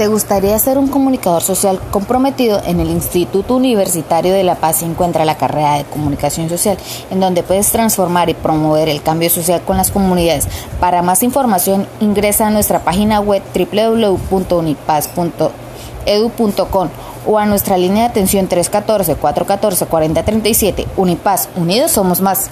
¿Te gustaría ser un comunicador social comprometido en el Instituto Universitario de La Paz y encuentra la carrera de comunicación social, en donde puedes transformar y promover el cambio social con las comunidades? Para más información, ingresa a nuestra página web www.unipaz.edu.com o a nuestra línea de atención 314-414-4037. Unipaz, unidos somos más.